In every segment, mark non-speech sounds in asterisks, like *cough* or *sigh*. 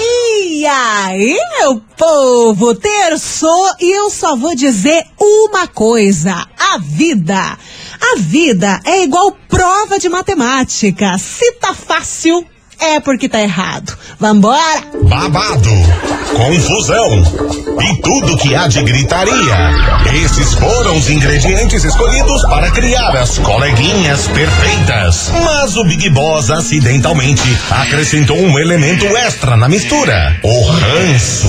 E aí, meu povo, terçou e eu só vou dizer uma coisa: a vida. A vida é igual prova de matemática. Se tá fácil, é porque tá errado. Vambora! Babado, confusão e tudo que há de gritaria. Esses foram os ingredientes escolhidos para criar as coleguinhas perfeitas. Mas o Big Boss acidentalmente acrescentou um elemento extra na mistura: o ranço.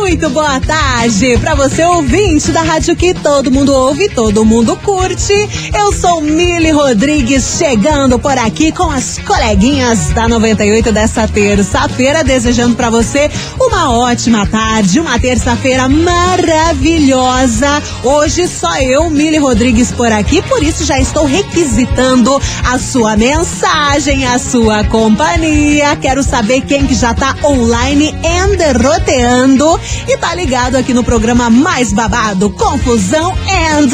Muito boa tarde para você ouvinte da rádio que todo mundo ouve, todo mundo curte. Eu sou Mili Rodrigues chegando por aqui com as coleguinhas da 98 dessa terça-feira, desejando para você uma ótima tarde, uma terça-feira maravilhosa. Hoje só eu, Mili Rodrigues por aqui, por isso já estou requisitando a sua mensagem, a sua companhia. Quero saber quem que já tá online and roteando e tá ligado aqui no programa mais babado, confusão and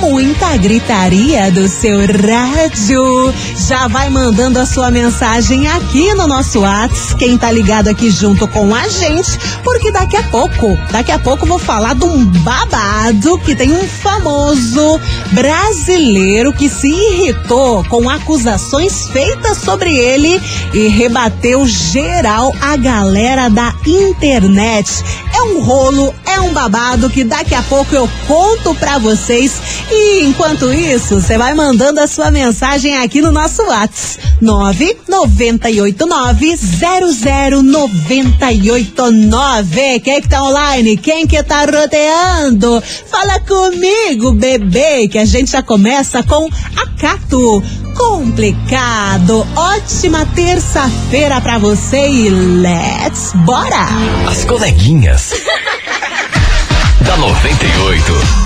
muita gritaria do seu rádio. Já vai mandando a sua mensagem aqui no nosso WhatsApp, quem tá ligado aqui junto com a gente, porque daqui a pouco, daqui a pouco vou falar de um babado que tem um famoso brasileiro que se irritou com acusações feitas sobre ele e rebateu geral a galera da internet. É um rolo, é um babado que daqui a pouco eu conto pra vocês. E enquanto isso, você vai mandando a sua mensagem aqui no nosso WhatsApp. 998900989. Quem é que tá online? Quem que tá roteando? Fala comigo, bebê, que a gente já começa com Acato. Complicado. Ótima terça-feira pra você e let's bora! As coleguinhas. *laughs* da 98.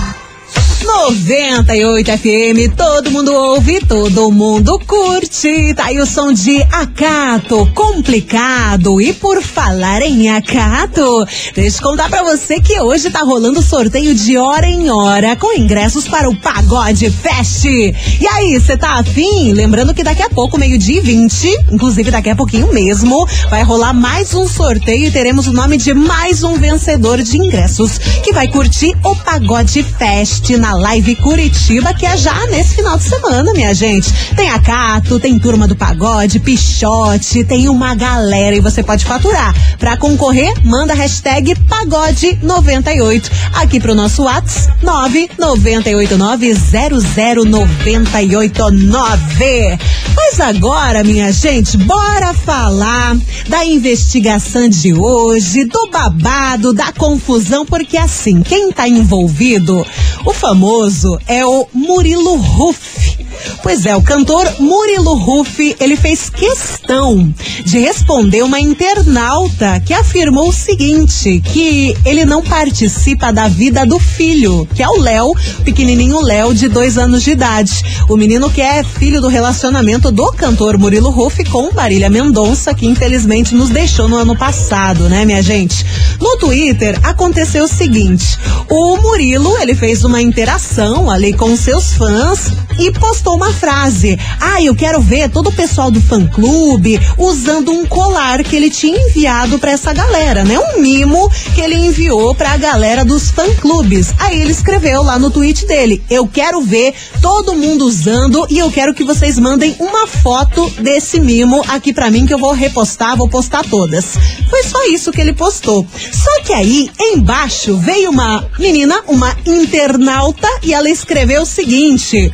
98 FM, todo mundo ouve, todo mundo curte. Tá aí o som de Acato, complicado. E por falar em Acato, deixa eu contar pra você que hoje tá rolando sorteio de hora em hora com ingressos para o Pagode Fest. E aí, você tá afim? Lembrando que daqui a pouco, meio-dia e 20, inclusive daqui a pouquinho mesmo, vai rolar mais um sorteio e teremos o nome de mais um vencedor de ingressos que vai curtir o Pagode Fest na Live Curitiba, que é já nesse final de semana, minha gente. Tem a Cato, tem Turma do Pagode, Pichote, tem uma galera e você pode faturar. Pra concorrer, manda a hashtag Pagode98 aqui pro nosso WhatsApp 998900989. Mas agora, minha gente, bora falar da investigação de hoje, do babado, da confusão, porque assim, quem tá envolvido, o famoso é o Murilo Ruff. Pois é, o cantor Murilo Ruff, ele fez questão de responder uma internauta que afirmou o seguinte, que ele não participa da vida do filho, que é o Léo, pequenininho Léo, de dois anos de idade. O menino que é filho do relacionamento do cantor Murilo Ruff com Marília Mendonça, que infelizmente nos deixou no ano passado, né, minha gente? No Twitter aconteceu o seguinte, o Murilo, ele fez uma interação ali com seus fãs e postou uma frase. Ah, eu quero ver todo o pessoal do fã clube usando um colar que ele tinha enviado para essa galera, né? Um mimo que ele enviou para a galera dos fã clubes. Aí ele escreveu lá no tweet dele: "Eu quero ver todo mundo usando e eu quero que vocês mandem uma foto desse mimo aqui para mim que eu vou repostar, vou postar todas". Foi só isso que ele postou. Só que aí embaixo veio uma menina, uma internauta e ela escreveu o seguinte: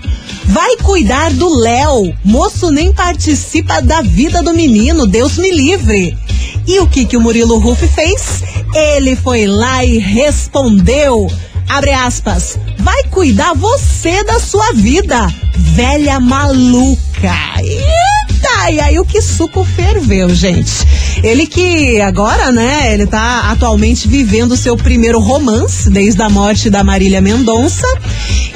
Vai cuidar do Léo. Moço nem participa da vida do menino, Deus me livre. E o que que o Murilo Ruff fez? Ele foi lá e respondeu. Abre aspas. Vai cuidar você da sua vida, velha maluca. Eita, Ai, ai, o que suco ferveu, gente. Ele que agora, né, ele tá atualmente vivendo o seu primeiro romance desde a morte da Marília Mendonça.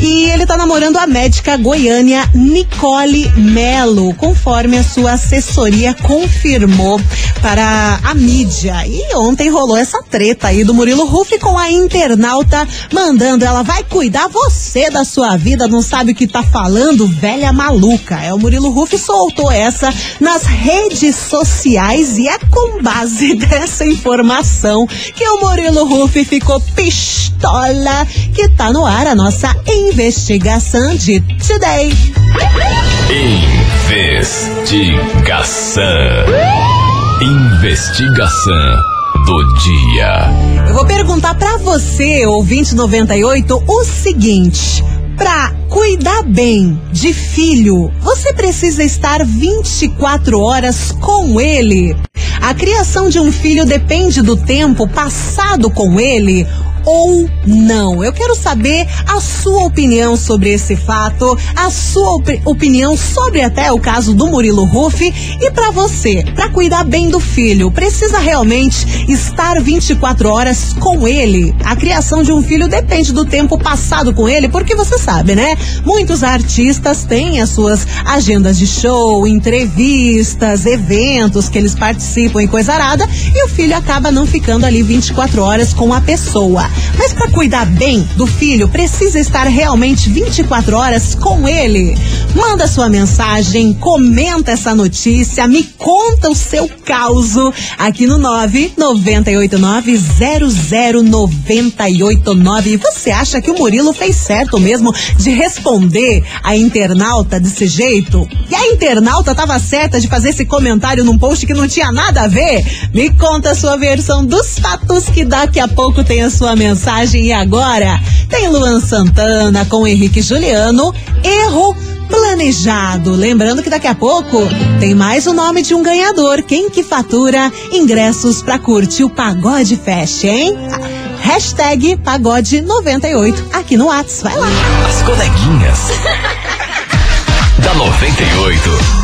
E ele tá namorando a médica goiânia Nicole Melo, conforme a sua assessoria confirmou para a mídia. E ontem rolou essa treta aí do Murilo Ruff com a internauta mandando ela vai cuidar você da sua vida, não sabe o que tá falando, velha maluca. É o Murilo Ruff soltou essa nas redes sociais e é com base *laughs* dessa informação que o Murilo Ruff ficou pistola que tá no ar a nossa investigação de Today. Investigação. Investigação do dia. Eu vou perguntar pra você, ouvinte 98, o seguinte: pra cuidar bem de filho, você precisa estar 24 horas com ele? A criação de um filho depende do tempo passado com ele ou não? Eu quero saber a sua opinião sobre esse fato, a sua op opinião sobre até o caso do Murilo Ruff e para você, para cuidar bem do filho, precisa realmente estar 24 horas com ele? A criação de um filho depende do tempo passado com ele, porque você sabe, né? Muitos artistas têm as suas agendas de show, entrevistas, eventos que eles participam e coisa arada, e o filho acaba não ficando ali 24 horas com a pessoa. Mas para cuidar bem do filho, precisa estar realmente 24 horas com ele. Manda sua mensagem, comenta essa notícia, me conta o seu caso aqui no 998900989. Você acha que o Murilo fez certo mesmo de responder a internauta desse jeito? E a internauta estava certa de fazer esse comentário num post que não tinha nada a ver? Me conta a sua versão dos fatos que daqui a pouco tem a sua mensagem. E agora tem Luan Santana com Henrique Juliano. Erro planejado. Lembrando que daqui a pouco tem mais o nome de um ganhador. Quem que fatura ingressos pra curtir o Pagode Fest, hein? Hashtag Pagode 98 aqui no Whats. Vai lá. As coleguinhas. *laughs* da 98.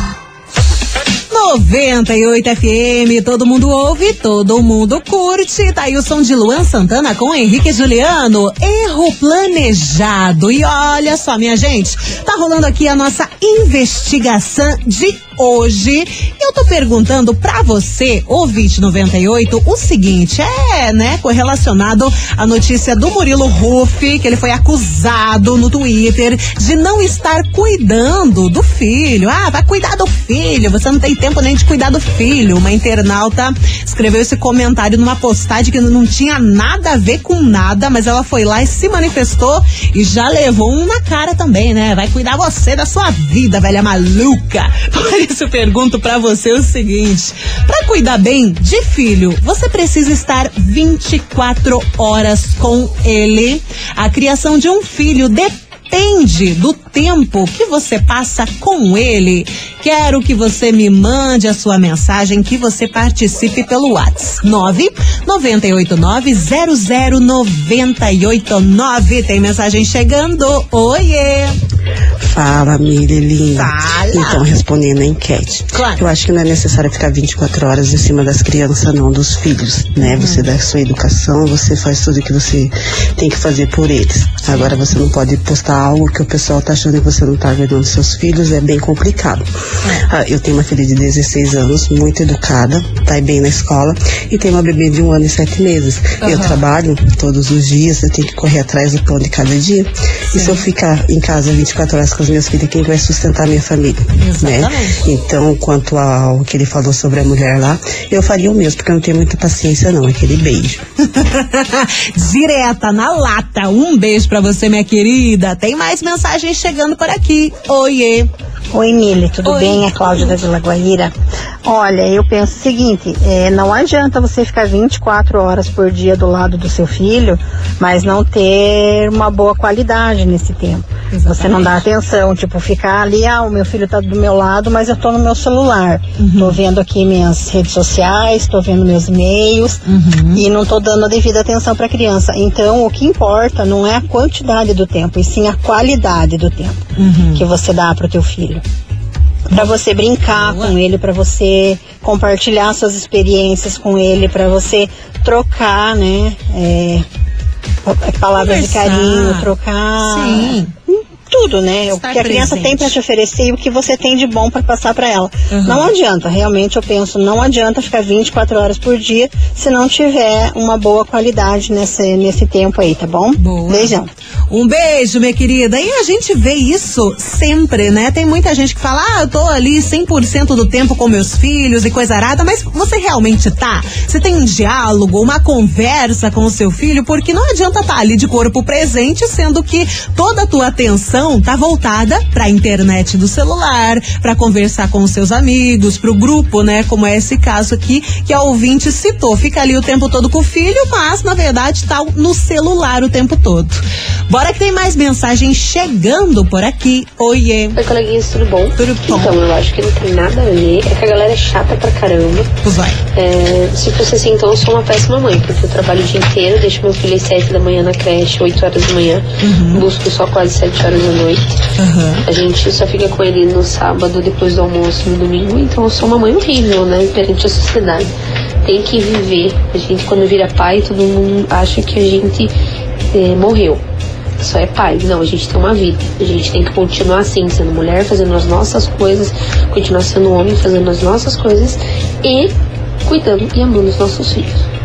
98 FM, todo mundo ouve, todo mundo curte. Tá aí o som de Luan Santana com Henrique Juliano. Erro planejado. E olha só, minha gente, tá rolando aqui a nossa investigação de hoje. Eu tô perguntando pra você, ouvinte 98, o seguinte: é, né, correlacionado à notícia do Murilo Ruff, que ele foi acusado no Twitter de não estar cuidando do filho. Ah, vai cuidar do filho, você não tem tempo nem de cuidar do filho. Uma internauta escreveu esse comentário numa postagem que não tinha nada a ver com nada, mas ela foi lá e se manifestou e já levou um na cara também, né? Vai cuidar você da sua vida, velha maluca. *laughs* Por isso eu pergunto para você o seguinte: para cuidar bem de filho, você precisa estar 24 horas com ele. A criação de um filho depende depende do tempo que você passa com ele. Quero que você me mande a sua mensagem, que você participe pelo WhatsApp. 9 989 Tem mensagem chegando. Oiê! Fala, Mirilinha. Fala. Então, respondendo a enquete. Claro. Eu acho que não é necessário ficar 24 horas em cima das crianças, não, dos filhos, né? Uhum. Você dá sua educação, você faz tudo que você tem que fazer por eles. Agora, você não pode postar algo que o pessoal tá achando que você não tá dos seus filhos, é bem complicado. Ah, eu tenho uma filha de 16 anos, muito educada, tá bem na escola, e tenho uma bebê de um ano e sete meses. Eu trabalho todos os dias, eu tenho que correr atrás do pão de cada dia. E se eu ficar em casa 24 horas com as minhas filhas, quem vai sustentar a minha família? Né? Então, quanto ao que ele falou sobre a mulher lá, eu faria o mesmo, porque eu não tenho muita paciência não, aquele beijo. *laughs* Direta na lata. Um beijo pra você, minha querida. Tem mais mensagens chegando por aqui. Oiê. Oi, Mili, tudo Oi. Bem? É Cláudia da Vila Guaíra. Olha, eu penso o seguinte, é, não adianta você ficar 24 horas por dia do lado do seu filho, mas não ter uma boa qualidade nesse tempo. Você não dá atenção, tipo, ficar ali, ah, o meu filho tá do meu lado, mas eu tô no meu celular. Tô vendo aqui minhas redes sociais, tô vendo meus e-mails e não tô dando a devida atenção pra criança. Então, o que importa não é a quantidade do tempo, e sim a qualidade do tempo que você dá pro teu filho. Para você brincar com ele, para você compartilhar suas experiências com ele, para você trocar, né? é, palavras de Conversar. carinho, trocar Sim. Tudo, né? O Estar que a criança presente. tem para te oferecer e o que você tem de bom para passar para ela. Uhum. Não adianta, realmente eu penso, não adianta ficar 24 horas por dia se não tiver uma boa qualidade nesse, nesse tempo aí, tá bom? Boa. Beijão. Um beijo, minha querida. E a gente vê isso sempre, né? Tem muita gente que fala, ah, eu tô ali 100% do tempo com meus filhos e coisa arada, mas você realmente tá? Você tem um diálogo, uma conversa com o seu filho, porque não adianta estar ali de corpo presente, sendo que toda a tua atenção tá voltada pra internet do celular, pra conversar com os seus amigos, pro grupo, né? Como é esse caso aqui que a ouvinte citou. Fica ali o tempo todo com o filho, mas na verdade tá no celular o tempo todo. Bora que tem mais mensagem chegando por aqui. Oiê. Oi, coleguinhas, tudo bom? Tudo bom. Então, eu acho que não tem nada a ver. É que a galera é chata pra caramba. Pois vai. É, se fosse assim, então eu sou uma péssima mãe, porque eu trabalho o dia inteiro, deixo meu filho às 7 da manhã na creche, 8 horas da manhã, busco só quase 7 horas da noite. Aham. A gente só fica com ele no sábado, depois do almoço, no domingo, então eu sou uma mãe horrível, né, perante a sociedade. Tem que viver. A gente, quando vira pai, todo mundo acha que a gente é, morreu. Só é pai. Não, a gente tem uma vida. A gente tem que continuar assim, sendo mulher, fazendo as nossas coisas, continuar sendo homem, fazendo as nossas coisas e cuidando e amando os nossos filhos.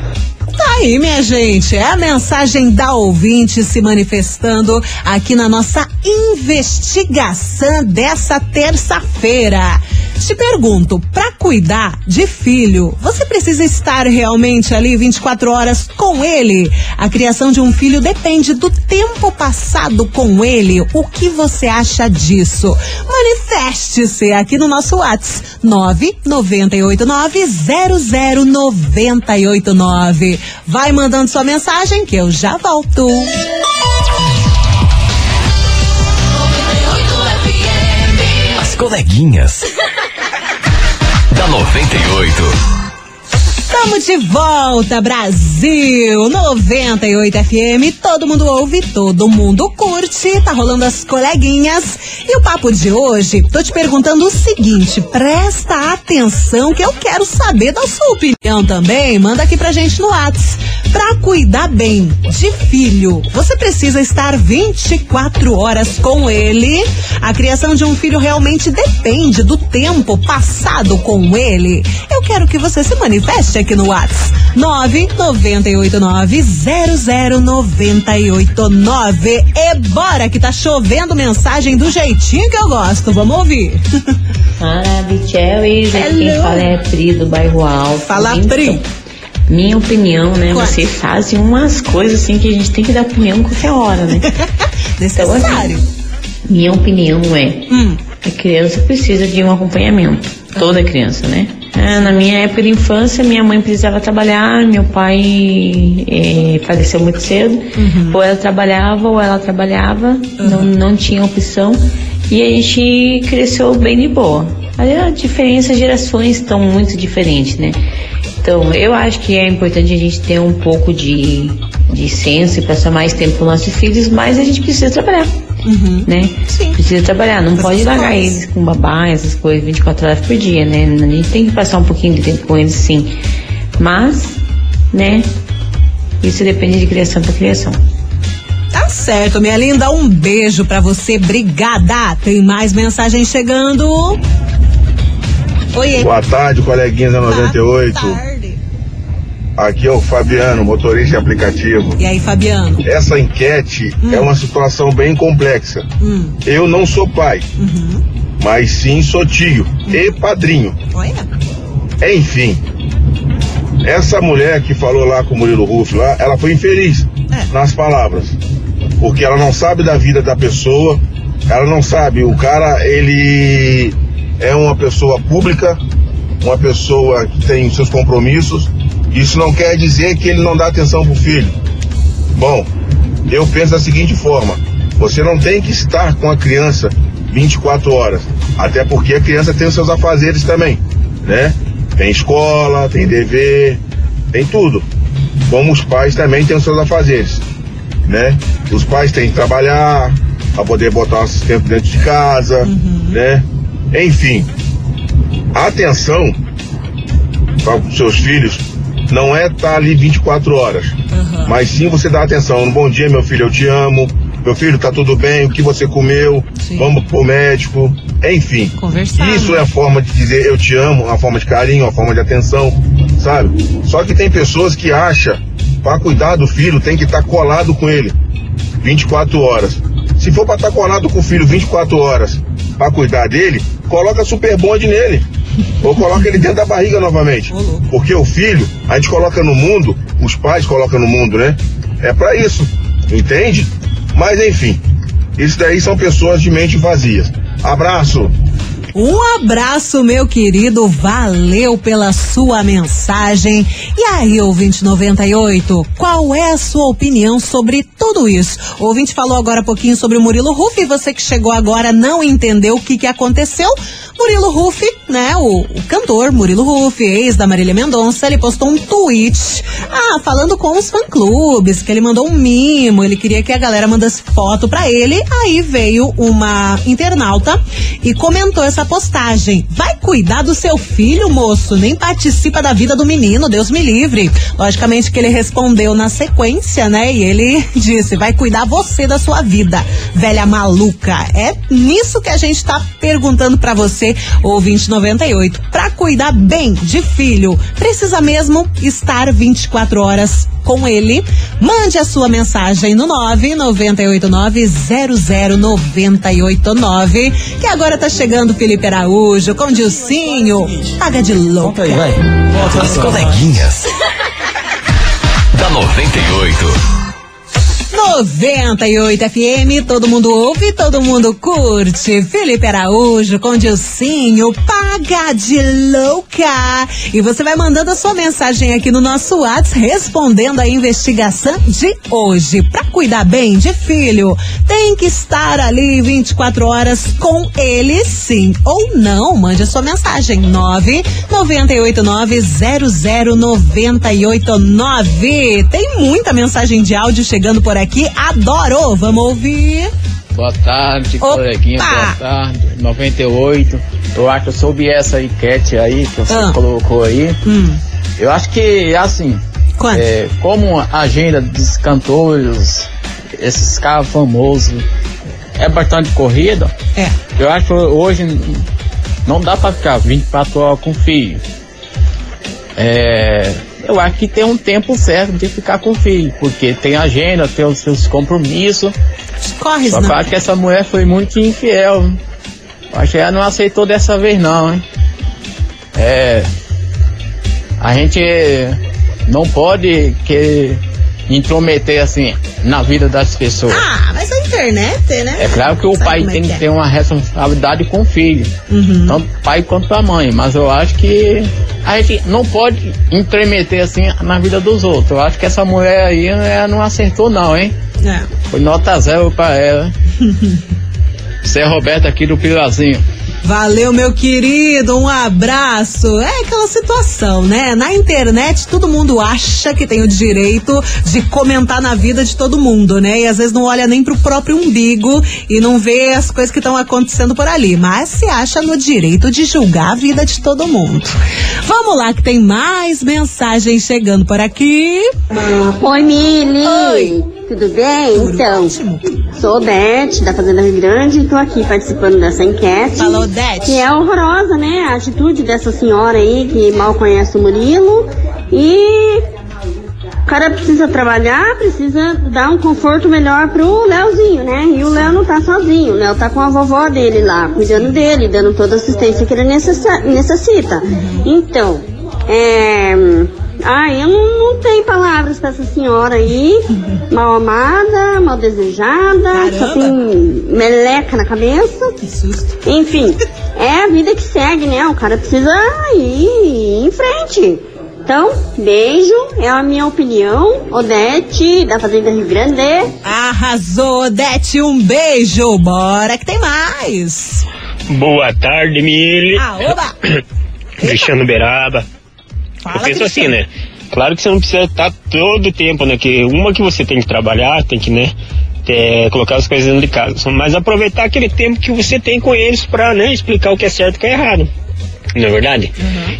Tá aí, minha gente. É a mensagem da ouvinte se manifestando aqui na nossa investigação dessa terça-feira. Te pergunto, pra cuidar de filho, você precisa estar realmente ali 24 horas com ele? A criação de um filho depende do tempo passado com ele. O que você acha disso? Manifeste-se aqui no nosso WhatsApp 998900989. Vai mandando sua mensagem que eu já volto. As coleguinhas. Da 98. Estamos de volta, Brasil! 98 FM, todo mundo ouve, todo mundo curte, tá rolando as coleguinhas. E o papo de hoje, tô te perguntando o seguinte: presta atenção que eu quero saber da sua opinião também. Manda aqui pra gente no WhatsApp. Pra cuidar bem de filho, você precisa estar 24 horas com ele. A criação de um filho realmente depende do tempo passado com ele. Eu quero que você se manifeste aqui no WhatsApp. 998900989. E bora que tá chovendo mensagem do jeitinho que eu gosto. Vamos ouvir. *laughs* Fala, Bichelis. Aqui quem fala é Pri do bairro Alto. Fala, Então, Pri. Minha opinião, né? Vocês fazem umas coisas assim que a gente tem que dar opinião qualquer hora, né? *laughs* Necessário. Minha opinião é: Hum, a criança precisa de um acompanhamento. Toda criança, né? Ah, na minha época de infância, minha mãe precisava trabalhar, meu pai eh, faleceu muito cedo. Ou ela trabalhava, ou ela trabalhava, não, não tinha opção. E a gente cresceu bem de boa. Aí a diferença, as gerações estão muito diferentes, né? Então, eu acho que é importante a gente ter um pouco de, de senso e passar mais tempo com nossos filhos, mas a gente precisa trabalhar, uhum. né? Sim. Precisa trabalhar, não Essas pode largar coisas. eles com babá, essas coisas 24 horas por dia, né? A gente tem que passar um pouquinho de tempo com eles, sim. Mas, né? Isso depende de criação para criação. Tá certo, minha linda. Um beijo pra você. Obrigada. Tem mais mensagem chegando. Oiê. Boa tarde, coleguinhas da 98. Boa tarde. Aqui é o Fabiano, motorista de aplicativo. E aí, Fabiano? Essa enquete é uma situação bem complexa. Hum, Eu não sou pai, uhum. mas sim sou tio e padrinho. Olha. Enfim, essa mulher que falou lá com o Murilo Ruff lá, ela foi infeliz É. nas palavras. Porque ela não sabe da vida da pessoa, ela não sabe. O cara, ele é uma pessoa pública, uma pessoa que tem seus compromissos. Isso não quer dizer que ele não dá atenção pro filho. Bom, eu penso da seguinte forma: você não tem que estar com a criança 24 horas, até porque a criança tem os seus afazeres também, né? Tem escola, tem dever, tem tudo. Como os pais também têm os seus afazeres, né? Os pais têm que trabalhar para poder botar o tempo dentro de casa, né? Enfim, atenção para os seus filhos não é estar ali 24 horas, mas sim você dar atenção. Bom dia, meu filho, eu te amo. Meu filho, tá tudo bem? O que você comeu? Vamos pro médico. Enfim, Conversar, isso né? é a forma de dizer eu te amo, uma forma de carinho, uma forma de atenção, sabe? Só que tem pessoas que acham, para cuidar do filho, tem que estar colado com ele 24 horas. Se for para estar colado com o filho 24 horas para cuidar dele, coloca super bonde nele. Ou coloca ele dentro da barriga novamente. Porque o filho, a gente coloca no mundo, os pais colocam no mundo, né? É para isso. Entende? Mas enfim, isso daí são pessoas de mente vazias. Abraço! Um abraço, meu querido. Valeu pela sua mensagem. E aí, ouvinte 98, qual é a sua opinião sobre tudo isso? O ouvinte falou agora há pouquinho sobre o Murilo Ruff e você que chegou agora não entendeu o que, que aconteceu. Murilo Ruff, né, o, o cantor Murilo Ruff, ex da Marília Mendonça, ele postou um tweet, ah, falando com os fã-clubes, que ele mandou um mimo, ele queria que a galera mandasse foto pra ele, aí veio uma internauta e comentou essa postagem. Vai cuidar do seu filho, moço, nem participa da vida do menino, Deus me livre. Logicamente que ele respondeu na sequência, né, e ele *laughs* disse, vai cuidar você da sua vida, velha maluca. É nisso que a gente tá perguntando pra você, ouvinte 98. Pra cuidar bem de filho, precisa mesmo estar 24 horas com ele. Mande a sua mensagem no 998900989, que agora tá chegando Felipe Araújo com Dilcinho. Paga de louca. As coleguinhas. Da 98. 98 FM, todo mundo ouve, todo mundo curte. Felipe Araújo com Dilcinho, paga de louca. E você vai mandando a sua mensagem aqui no nosso WhatsApp, respondendo a investigação de hoje. Pra cuidar bem de filho, tem que estar ali 24 horas com ele, sim ou não. Mande a sua mensagem, 998900989. Tem muita mensagem de áudio chegando por aqui. Adoro! Vamos ouvir. Boa tarde, Opa! coleguinha. Boa tarde. 98. Eu acho que eu soube essa enquete aí que você Ah. colocou aí. Hum. Eu acho que, assim, é, como a agenda dos cantores, esses caras famosos, é bastante corrida, É. eu acho que hoje não dá pra ficar 24 horas com o filho. É, eu acho que tem um tempo certo de ficar com o filho, porque tem agenda, tem os seus compromissos. Corre, Só acho que essa mulher foi muito infiel. Acho que ela não aceitou dessa vez não, hein? É. A gente não pode que intrometer assim na vida das pessoas. Ah, mas internet, né? É claro que o Sabe pai é tem que que é? ter uma responsabilidade com o filho. Uhum. Tanto pai quanto a mãe. Mas eu acho que a gente não pode intrometer assim na vida dos outros. Eu acho que essa mulher aí ela não acertou não, hein? É. Foi nota zero pra ela. *laughs* Você é Roberto aqui do Pilazinho. Valeu, meu querido, um abraço. É aquela situação, né? Na internet, todo mundo acha que tem o direito de comentar na vida de todo mundo, né? E às vezes não olha nem pro próprio umbigo e não vê as coisas que estão acontecendo por ali. Mas se acha no direito de julgar a vida de todo mundo. Vamos lá, que tem mais mensagens chegando por aqui. Oi, Mili! Oi. Tudo bem? então, sou Odete, da Fazenda Rio Grande, e tô aqui participando dessa enquete. Odete. Que é horrorosa, né? A atitude dessa senhora aí, que mal conhece o Murilo. E o cara precisa trabalhar, precisa dar um conforto melhor pro Leozinho, né? E o Léo não tá sozinho, o Léo tá com a vovó dele lá, cuidando dele, dando toda a assistência que ele necessita. Então, é. Ah, eu não, não tenho palavras pra essa senhora aí. *laughs* Mal amada, mal desejada, só tem meleca na cabeça. Que susto. Enfim, é a vida que segue, né? O cara precisa ir em frente. Então, beijo, é a minha opinião. Odete, da Fazenda Rio Grande. Arrasou, Odete, um beijo. Bora que tem mais. Boa tarde, Mili. Ah, oba. *coughs* Cristiano Beraba. Fala, eu penso Cristiano. assim, né? Claro que você não precisa estar todo o tempo, né? Que uma que você tem que trabalhar, tem que, né? é, colocar as coisas dentro de casa. Mas aproveitar aquele tempo que você tem com eles para né, explicar o que é certo e o que é errado. Não é verdade?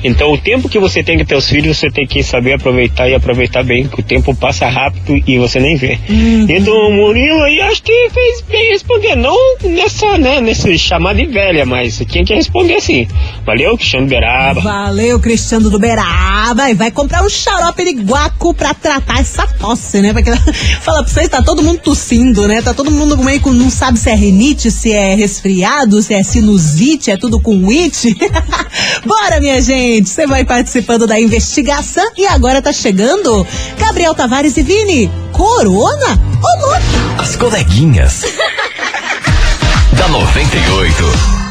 Então, o tempo que você tem com teus filhos, você tem que saber aproveitar e aproveitar bem, que o tempo passa rápido e você nem vê. Então, o Murilo aí acho que fez bem responder, não nessa, né, nesse chamado de velha, mas tinha que responder assim. Valeu, Cristiano Beraba. Valeu, Cristiano do Beraba. E vai comprar um xarope de guaco pra tratar essa tosse, né? Porque *laughs* fala pra vocês, tá todo mundo tossindo, né? Tá todo mundo meio com não sabe se é rinite, se é resfriado, se é sinusite, é tudo com it. *laughs* Bora, minha gente! Você vai participando da investigação e agora tá chegando Gabriel Tavares e Vini. Corona? Ô, louco! As coleguinhas. *laughs* da 98.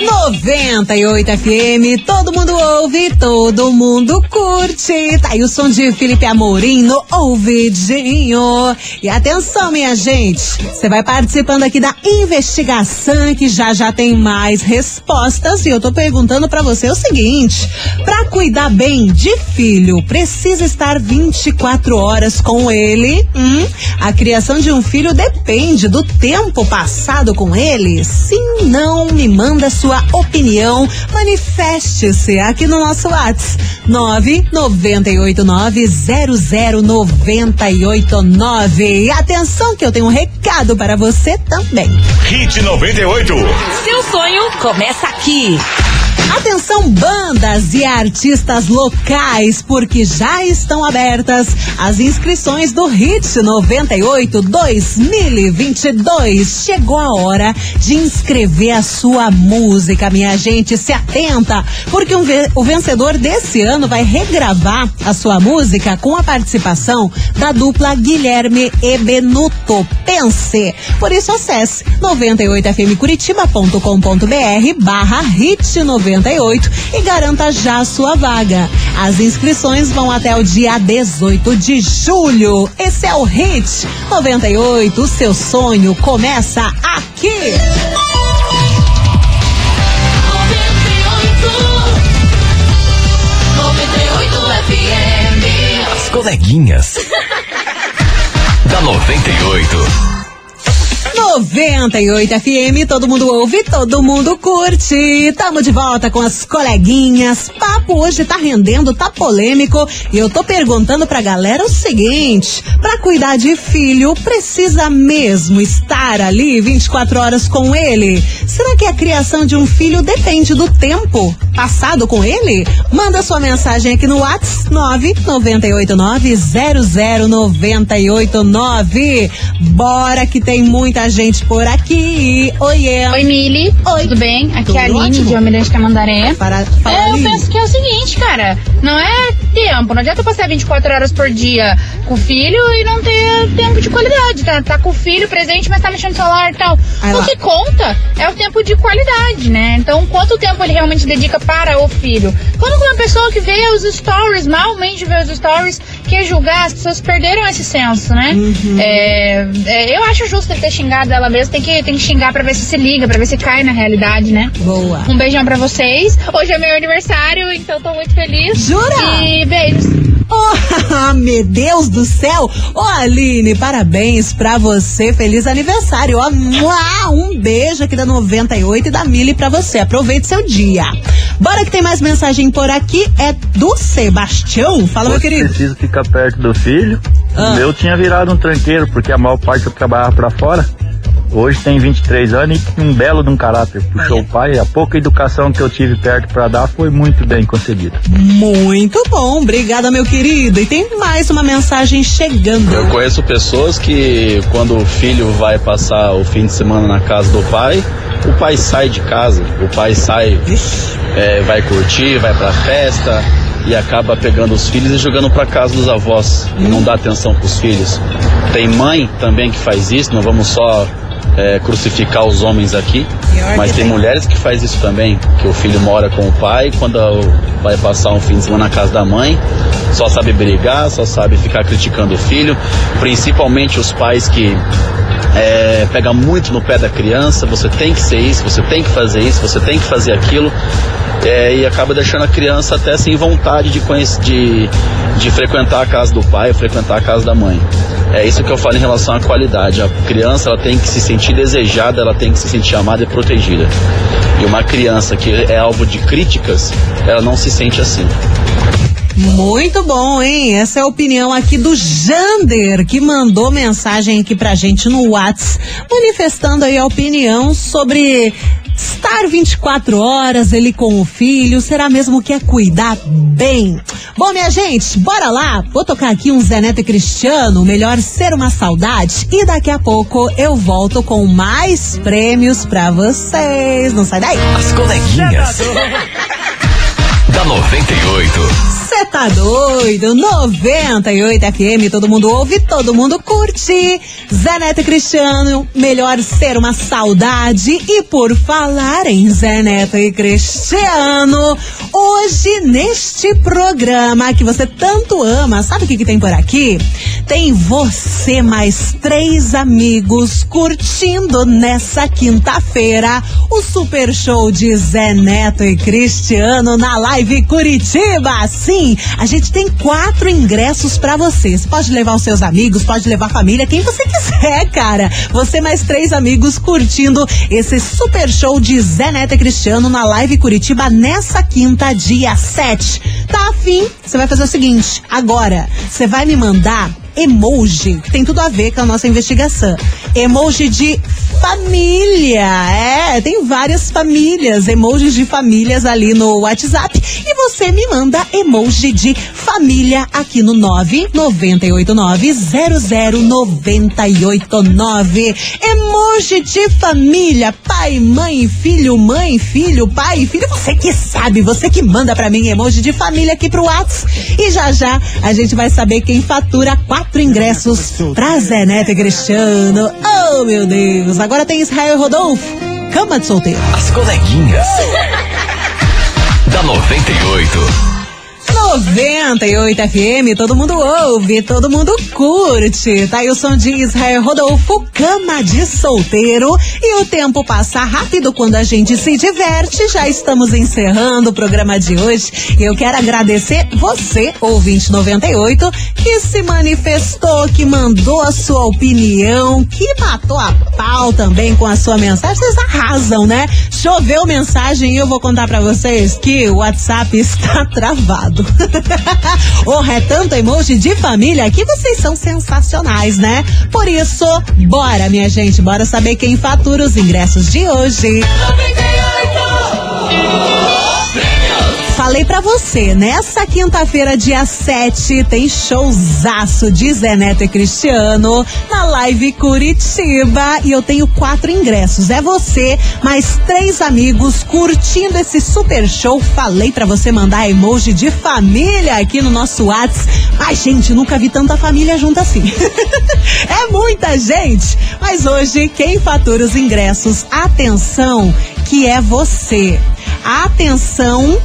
98 FM, todo mundo ouve, todo mundo curte. Tá aí o som de Felipe Amorim no ouvidinho. E atenção, minha gente, você vai participando aqui da investigação que já já tem mais respostas. E eu tô perguntando pra você o seguinte: pra cuidar bem de filho, precisa estar 24 horas com ele? Hum? A criação de um filho depende do tempo passado com ele? Sim, não, me manda sua opinião. Manifeste-se aqui no nosso WhatsApp. 998900989. E atenção que eu tenho um recado para você também. Hit 98. Seu sonho começa aqui. Atenção, bandas e artistas locais, porque já estão abertas as inscrições do Hit 98 2022. Chegou a hora de inscrever a sua música, minha gente. Se atenta, porque um ve- o vencedor desse ano vai regravar a sua música com a participação da dupla Guilherme e Benuto. Pense! Por isso acesse 98fmcuritiba.com.br barra hit 98 e garanta já a sua vaga. As inscrições vão até o dia 18 de julho. Esse é o Hit 98. O seu sonho começa aqui. As coleguinhas. *laughs* da 98. 98 FM, todo mundo ouve, todo mundo curte. Tamo de volta com as coleguinhas. Papo hoje tá rendendo, tá polêmico. E eu tô perguntando pra galera o seguinte: pra cuidar de filho, precisa mesmo estar ali 24 horas com ele? Será que a criação de um filho depende do tempo passado com ele? Manda sua mensagem aqui no WhatsApp 998900989. Bora que tem muita gente por aqui. Oiê. Oi, Mili. Oi. Tudo bem? Aqui Tudo é a Aline ótimo. de Almirante Camandaré. Para, É, eu Aline. penso que é o seguinte, cara. Não é tempo. Não adianta passar 24 horas por dia com o filho e não ter tempo de qualidade. Tá, tá com o filho presente, mas tá mexendo no celular e tal. O lá. que conta é o tempo de qualidade, né? Então, quanto tempo ele realmente dedica para o filho? Quando uma pessoa que vê os stories, malmente vê os stories, quer julgar, as pessoas perderam esse senso, né? Uhum. É, é, eu acho justo ele ter xingado ela mesmo. Tem que, tem que xingar pra ver se se liga, pra ver se cai na realidade, né? Boa. Um beijão pra vocês. Hoje é meu aniversário, então tô muito feliz. Jura? E beijos. Oh, *laughs* meu Deus do céu! Ô, Aline, parabéns pra você. Feliz aniversário. Um beijo aqui da 98 e da Mili pra você. Aproveite seu dia. Bora que tem mais mensagem por aqui. É do Sebastião. Fala, meu Você querido. precisa ficar perto do filho. Ah. O meu tinha virado um tranqueiro, porque a maior parte eu trabalhava pra fora. Hoje tem 23 anos e um belo de um caráter. Puxou o pai. A pouca educação que eu tive perto pra dar foi muito bem concedida. Muito bom. Obrigada, meu querido. E tem mais uma mensagem chegando. Eu conheço pessoas que quando o filho vai passar o fim de semana na casa do pai, o pai sai de casa, o pai sai, é, vai curtir, vai pra festa e acaba pegando os filhos e jogando pra casa dos avós e não dá atenção pros filhos. Tem mãe também que faz isso, não vamos só é, crucificar os homens aqui, mas tem mulheres que faz isso também, que o filho mora com o pai, quando vai passar um fim de semana na casa da mãe, só sabe brigar, só sabe ficar criticando o filho, principalmente os pais que é, pega muito no pé da criança, você tem que ser isso, você tem que fazer isso, você tem que fazer aquilo, é, e acaba deixando a criança até sem vontade de, conhecer, de, de frequentar a casa do pai, frequentar a casa da mãe. É isso que eu falo em relação à qualidade. A criança ela tem que se sentir desejada, ela tem que se sentir amada e protegida. E uma criança que é alvo de críticas, ela não se sente assim. Muito bom, hein? Essa é a opinião aqui do Jander, que mandou mensagem aqui pra gente no Whats, manifestando aí a opinião sobre estar 24 horas ele com o filho. Será mesmo que é cuidar bem? Bom, minha gente, bora lá. Vou tocar aqui um Zé Neto e Cristiano, melhor ser uma saudade. E daqui a pouco eu volto com mais prêmios pra vocês. Não sai daí. As coleguinhas. Da 98. Você tá doido? 98 FM, todo mundo ouve, todo mundo curte. Zé Neto e Cristiano, melhor ser uma saudade. E por falar em Zé Neto e Cristiano, hoje neste programa que você tanto ama, sabe o que, que tem por aqui? Tem você mais três amigos curtindo nessa quinta-feira o super show de Zé Neto e Cristiano na Live Curitiba. Sim, a gente tem quatro ingressos pra você. Você pode levar os seus amigos, pode levar a família, quem você quiser, cara. Você mais três amigos curtindo esse super show de Zé Neto e Cristiano na Live Curitiba nessa quinta, dia 7. Tá afim? Você vai fazer o seguinte: agora, você vai me mandar emoji, que tem tudo a ver com a nossa investigação. Emoji de família. É, tem várias famílias, emojis de famílias ali no WhatsApp. E você me manda emoji de família aqui no 998900989. Emoji de família, pai, mãe, filho, mãe, filho, pai, filho. Você que sabe, você que manda pra mim emoji de família aqui pro WhatsApp. E já já a gente vai saber quem fatura quatro ingressos pra Zé Neto e Cristiano. Oh, meu Deus. Agora tem Israel Rodolfo. Cama de solteiro. As coleguinhas. *laughs* da 98. 98 FM, todo mundo ouve, todo mundo curte. Tá aí o som de Israel Rodolfo, cama de solteiro. E o tempo passa rápido quando a gente se diverte. Já estamos encerrando o programa de hoje. Eu quero agradecer você, ouvinte 98, que se manifestou, que mandou a sua opinião, que matou a pau também com a sua mensagem. Vocês arrasam, né? Choveu mensagem e eu vou contar pra vocês que o WhatsApp está *laughs* travado. *laughs* oh, é tanto emoji de família que vocês são sensacionais, né? Por isso, bora, minha gente, bora saber quem fatura os ingressos de hoje. Falei pra você, nessa quinta-feira, dia 7, tem showzaço de Zé Neto e Cristiano na Live Curitiba. E eu tenho quatro ingressos. É você, mais três amigos curtindo esse super show. Falei pra você mandar emoji de família aqui no nosso WhatsApp. Ai, gente, nunca vi tanta família junto assim. *laughs* é muita gente. Mas hoje, quem fatura os ingressos, atenção, que é você. Atenção,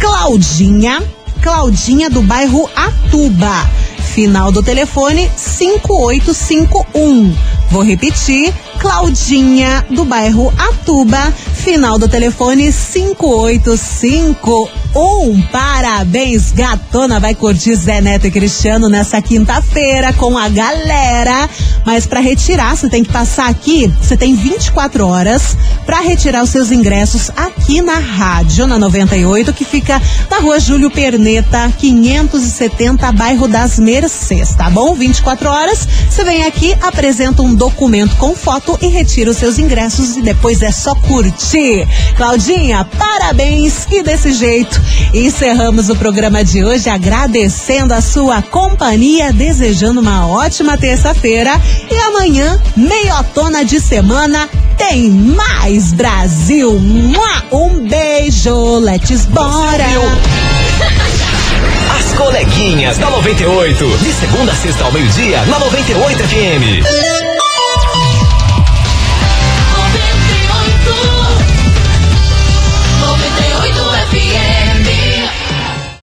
Claudinha, Claudinha do bairro Atuba. Final do telefone 5851. Vou repetir, Claudinha do bairro Atuba. Final do telefone 5851. Parabéns, gatona. Vai curtir Zé Neto e Cristiano nessa quinta-feira com a galera. Mas para retirar, você tem que passar aqui. Você tem 24 horas para retirar os seus ingressos aqui na rádio, na 98, que fica na rua Júlio Perneta, 570, bairro das Mercês, tá bom? 24 horas. Você vem aqui, apresenta um documento com foto e retira os seus ingressos e depois é só curtir. Claudinha, parabéns! E desse jeito encerramos o programa de hoje agradecendo a sua companhia, desejando uma ótima terça-feira e amanhã, meiotona de semana, tem mais Brasil. Um beijo, let's bora! *laughs* As coleguinhas da 98. De segunda a sexta ao meio-dia, na 98 FM.